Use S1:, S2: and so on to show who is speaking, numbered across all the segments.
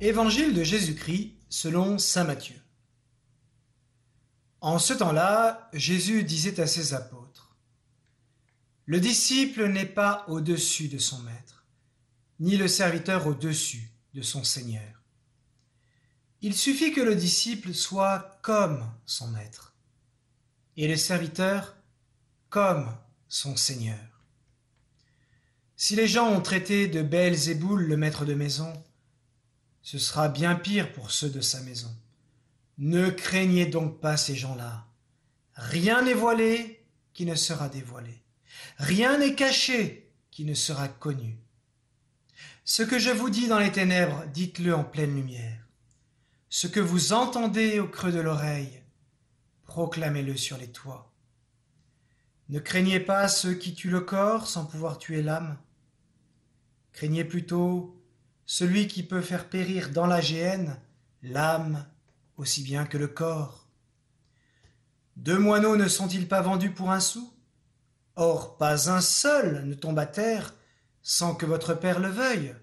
S1: Évangile de Jésus-Christ selon Saint Matthieu. En ce temps-là, Jésus disait à ses apôtres, Le disciple n'est pas au-dessus de son maître, ni le serviteur au-dessus de son Seigneur. Il suffit que le disciple soit comme son maître, et le serviteur comme son Seigneur. Si les gens ont traité de Belzéboul le maître de maison, ce sera bien pire pour ceux de sa maison. Ne craignez donc pas ces gens-là. Rien n'est voilé qui ne sera dévoilé. Rien n'est caché qui ne sera connu. Ce que je vous dis dans les ténèbres, dites-le en pleine lumière. Ce que vous entendez au creux de l'oreille, proclamez-le sur les toits. Ne craignez pas ceux qui tuent le corps sans pouvoir tuer l'âme. Craignez plutôt celui qui peut faire périr dans la géhenne l'âme aussi bien que le corps. Deux moineaux ne sont-ils pas vendus pour un sou? Or, pas un seul ne tombe à terre sans que votre Père le veuille.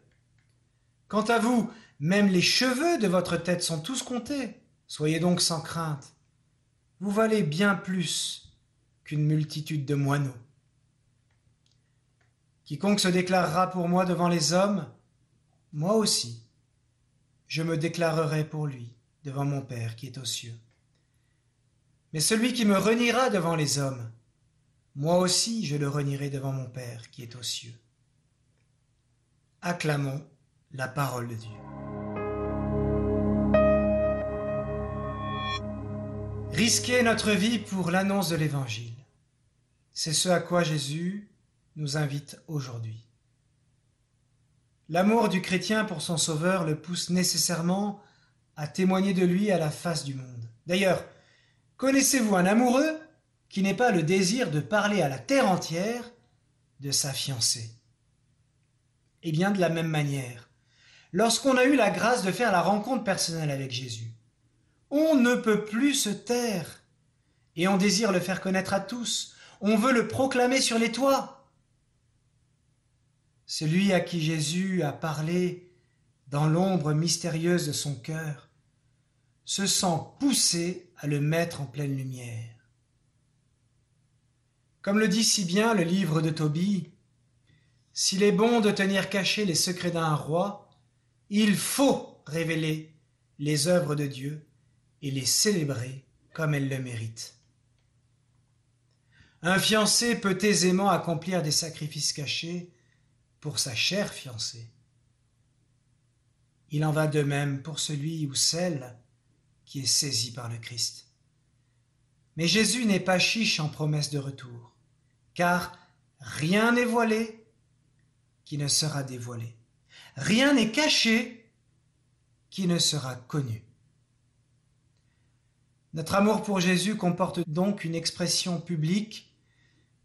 S1: Quant à vous, même les cheveux de votre tête sont tous comptés. Soyez donc sans crainte. Vous valez bien plus qu'une multitude de moineaux. Quiconque se déclarera pour moi devant les hommes, moi aussi, je me déclarerai pour lui devant mon Père qui est aux cieux. Mais celui qui me reniera devant les hommes, moi aussi je le renierai devant mon Père qui est aux cieux. Acclamons la parole de Dieu. Risquer notre vie pour l'annonce de l'Évangile, c'est ce à quoi Jésus nous invite aujourd'hui. L'amour du chrétien pour son Sauveur le pousse nécessairement à témoigner de lui à la face du monde. D'ailleurs, connaissez-vous un amoureux qui n'ait pas le désir de parler à la terre entière de sa fiancée? Eh bien, de la même manière, lorsqu'on a eu la grâce de faire la rencontre personnelle avec Jésus, on ne peut plus se taire et on désire le faire connaître à tous, on veut le proclamer sur les toits. Celui à qui Jésus a parlé dans l'ombre mystérieuse de son cœur se sent poussé à le mettre en pleine lumière. Comme le dit si bien le livre de Tobie, s'il est bon de tenir cachés les secrets d'un roi, il faut révéler les œuvres de Dieu et les célébrer comme elles le méritent. Un fiancé peut aisément accomplir des sacrifices cachés pour sa chère fiancée. Il en va de même pour celui ou celle qui est saisi par le Christ. Mais Jésus n'est pas chiche en promesse de retour, car rien n'est voilé qui ne sera dévoilé. Rien n'est caché qui ne sera connu. Notre amour pour Jésus comporte donc une expression publique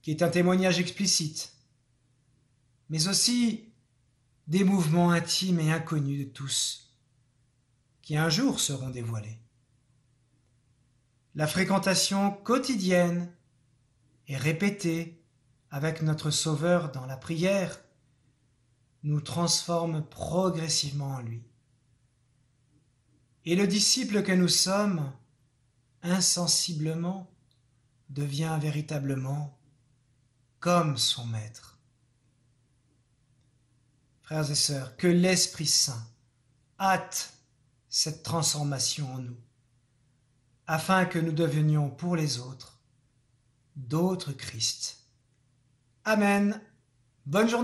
S1: qui est un témoignage explicite mais aussi des mouvements intimes et inconnus de tous, qui un jour seront dévoilés. La fréquentation quotidienne et répétée avec notre Sauveur dans la prière nous transforme progressivement en lui. Et le disciple que nous sommes, insensiblement, devient véritablement comme son Maître frères et sœurs, que l'Esprit Saint hâte cette transformation en nous, afin que nous devenions pour les autres d'autres Christ. Amen. Bonne journée.